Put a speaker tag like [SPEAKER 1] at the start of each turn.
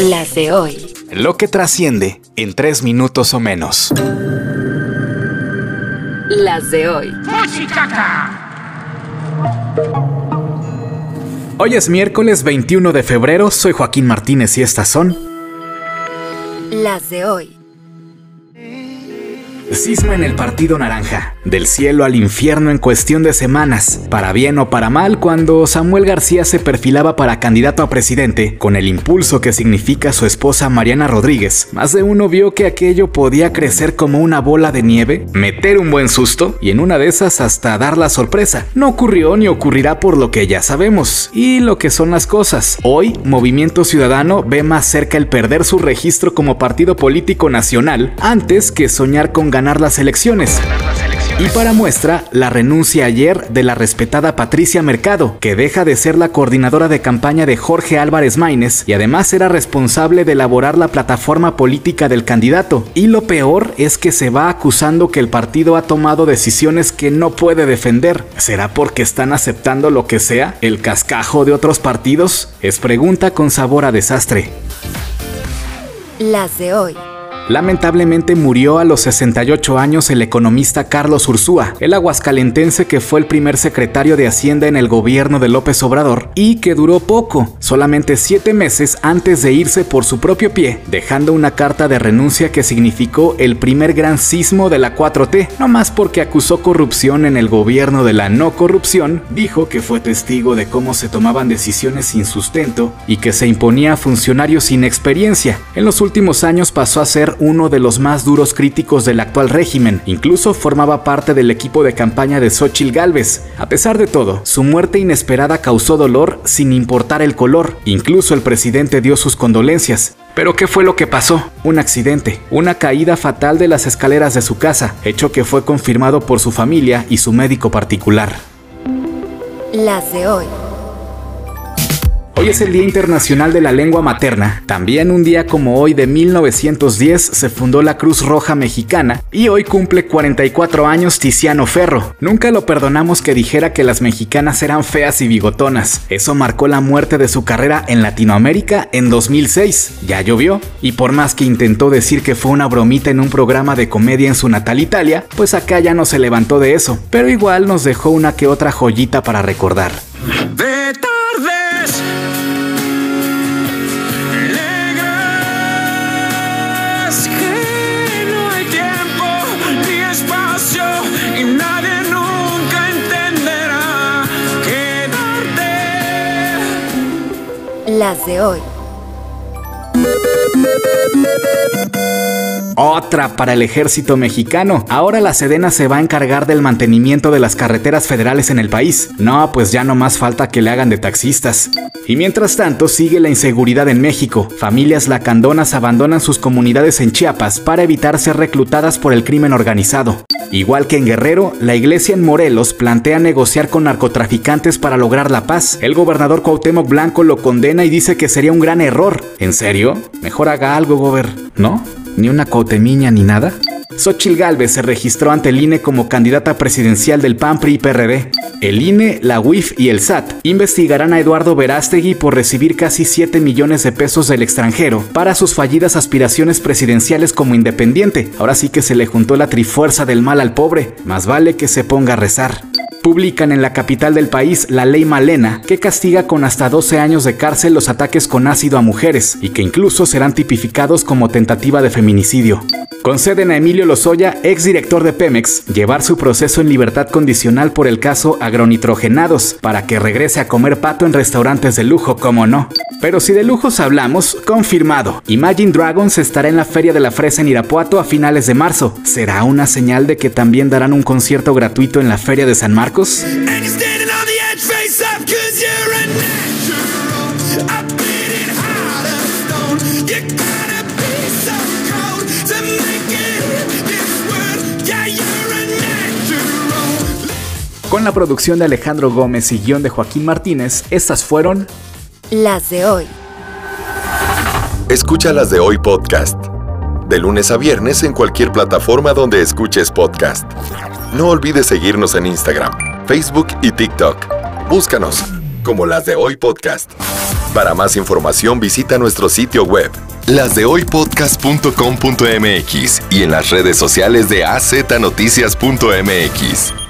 [SPEAKER 1] Las de hoy.
[SPEAKER 2] Lo que trasciende en tres minutos o menos.
[SPEAKER 1] Las de hoy.
[SPEAKER 2] Hoy es miércoles 21 de febrero, soy Joaquín Martínez y estas son
[SPEAKER 1] Las de hoy.
[SPEAKER 2] Cisma en el Partido Naranja, del cielo al infierno en cuestión de semanas, para bien o para mal, cuando Samuel García se perfilaba para candidato a presidente, con el impulso que significa su esposa Mariana Rodríguez, más de uno vio que aquello podía crecer como una bola de nieve, meter un buen susto y en una de esas hasta dar la sorpresa. No ocurrió ni ocurrirá por lo que ya sabemos y lo que son las cosas. Hoy, Movimiento Ciudadano ve más cerca el perder su registro como partido político nacional antes que soñar con ganar las elecciones. Y para muestra, la renuncia ayer de la respetada Patricia Mercado, que deja de ser la coordinadora de campaña de Jorge Álvarez Maínez y además era responsable de elaborar la plataforma política del candidato. Y lo peor es que se va acusando que el partido ha tomado decisiones que no puede defender. ¿Será porque están aceptando lo que sea? ¿El cascajo de otros partidos? Es pregunta con sabor a desastre.
[SPEAKER 1] Las de hoy.
[SPEAKER 2] Lamentablemente murió a los 68 años el economista Carlos Ursúa, el aguascalentense que fue el primer secretario de Hacienda en el gobierno de López Obrador y que duró poco, solamente siete meses antes de irse por su propio pie, dejando una carta de renuncia que significó el primer gran sismo de la 4T, no más porque acusó corrupción en el gobierno de la no corrupción, dijo que fue testigo de cómo se tomaban decisiones sin sustento y que se imponía a funcionarios sin experiencia. En los últimos años pasó a ser uno de los más duros críticos del actual régimen. Incluso formaba parte del equipo de campaña de Xochitl Gálvez. A pesar de todo, su muerte inesperada causó dolor sin importar el color. Incluso el presidente dio sus condolencias. Pero ¿qué fue lo que pasó? Un accidente, una caída fatal de las escaleras de su casa, hecho que fue confirmado por su familia y su médico particular.
[SPEAKER 1] Las de hoy.
[SPEAKER 2] Hoy es el Día Internacional de la Lengua Materna. También un día como hoy de 1910 se fundó la Cruz Roja Mexicana y hoy cumple 44 años Tiziano Ferro. Nunca lo perdonamos que dijera que las mexicanas eran feas y bigotonas. Eso marcó la muerte de su carrera en Latinoamérica en 2006. Ya llovió. Y por más que intentó decir que fue una bromita en un programa de comedia en su natal Italia, pues acá ya no se levantó de eso. Pero igual nos dejó una que otra joyita para recordar.
[SPEAKER 1] Las de hoy.
[SPEAKER 2] Otra para el ejército mexicano. Ahora la Sedena se va a encargar del mantenimiento de las carreteras federales en el país. No, pues ya no más falta que le hagan de taxistas. Y mientras tanto sigue la inseguridad en México. Familias lacandonas abandonan sus comunidades en Chiapas para evitar ser reclutadas por el crimen organizado. Igual que en Guerrero, la iglesia en Morelos plantea negociar con narcotraficantes para lograr la paz. El gobernador Cuauhtémoc Blanco lo condena y dice que sería un gran error. ¿En serio? Mejor haga algo, gober, ¿no? ¿Ni una cautemiña ni nada? Xochil Gálvez se registró ante el INE como candidata presidencial del PAN PRI PRD. El INE, la UIF y el SAT investigarán a Eduardo Verástegui por recibir casi 7 millones de pesos del extranjero para sus fallidas aspiraciones presidenciales como independiente. Ahora sí que se le juntó la trifuerza del mal al pobre. Más vale que se ponga a rezar publican en la capital del país la ley Malena, que castiga con hasta 12 años de cárcel los ataques con ácido a mujeres y que incluso serán tipificados como tentativa de feminicidio. Conceden a Emilio Lozoya, exdirector de Pemex, llevar su proceso en libertad condicional por el caso agronitrogenados, para que regrese a comer pato en restaurantes de lujo, como no. Pero si de lujos hablamos, confirmado. Imagine Dragons estará en la Feria de la Fresa en Irapuato a finales de marzo. ¿Será una señal de que también darán un concierto gratuito en la Feria de San Marcos? Con la producción de Alejandro Gómez y guion de Joaquín Martínez, estas fueron
[SPEAKER 1] Las de hoy.
[SPEAKER 3] Escucha las de hoy podcast. De lunes a viernes en cualquier plataforma donde escuches podcast. No olvides seguirnos en Instagram, Facebook y TikTok. Búscanos como las de hoy podcast. Para más información visita nuestro sitio web, lasdehoypodcast.com.mx y en las redes sociales de AZNoticias.mx.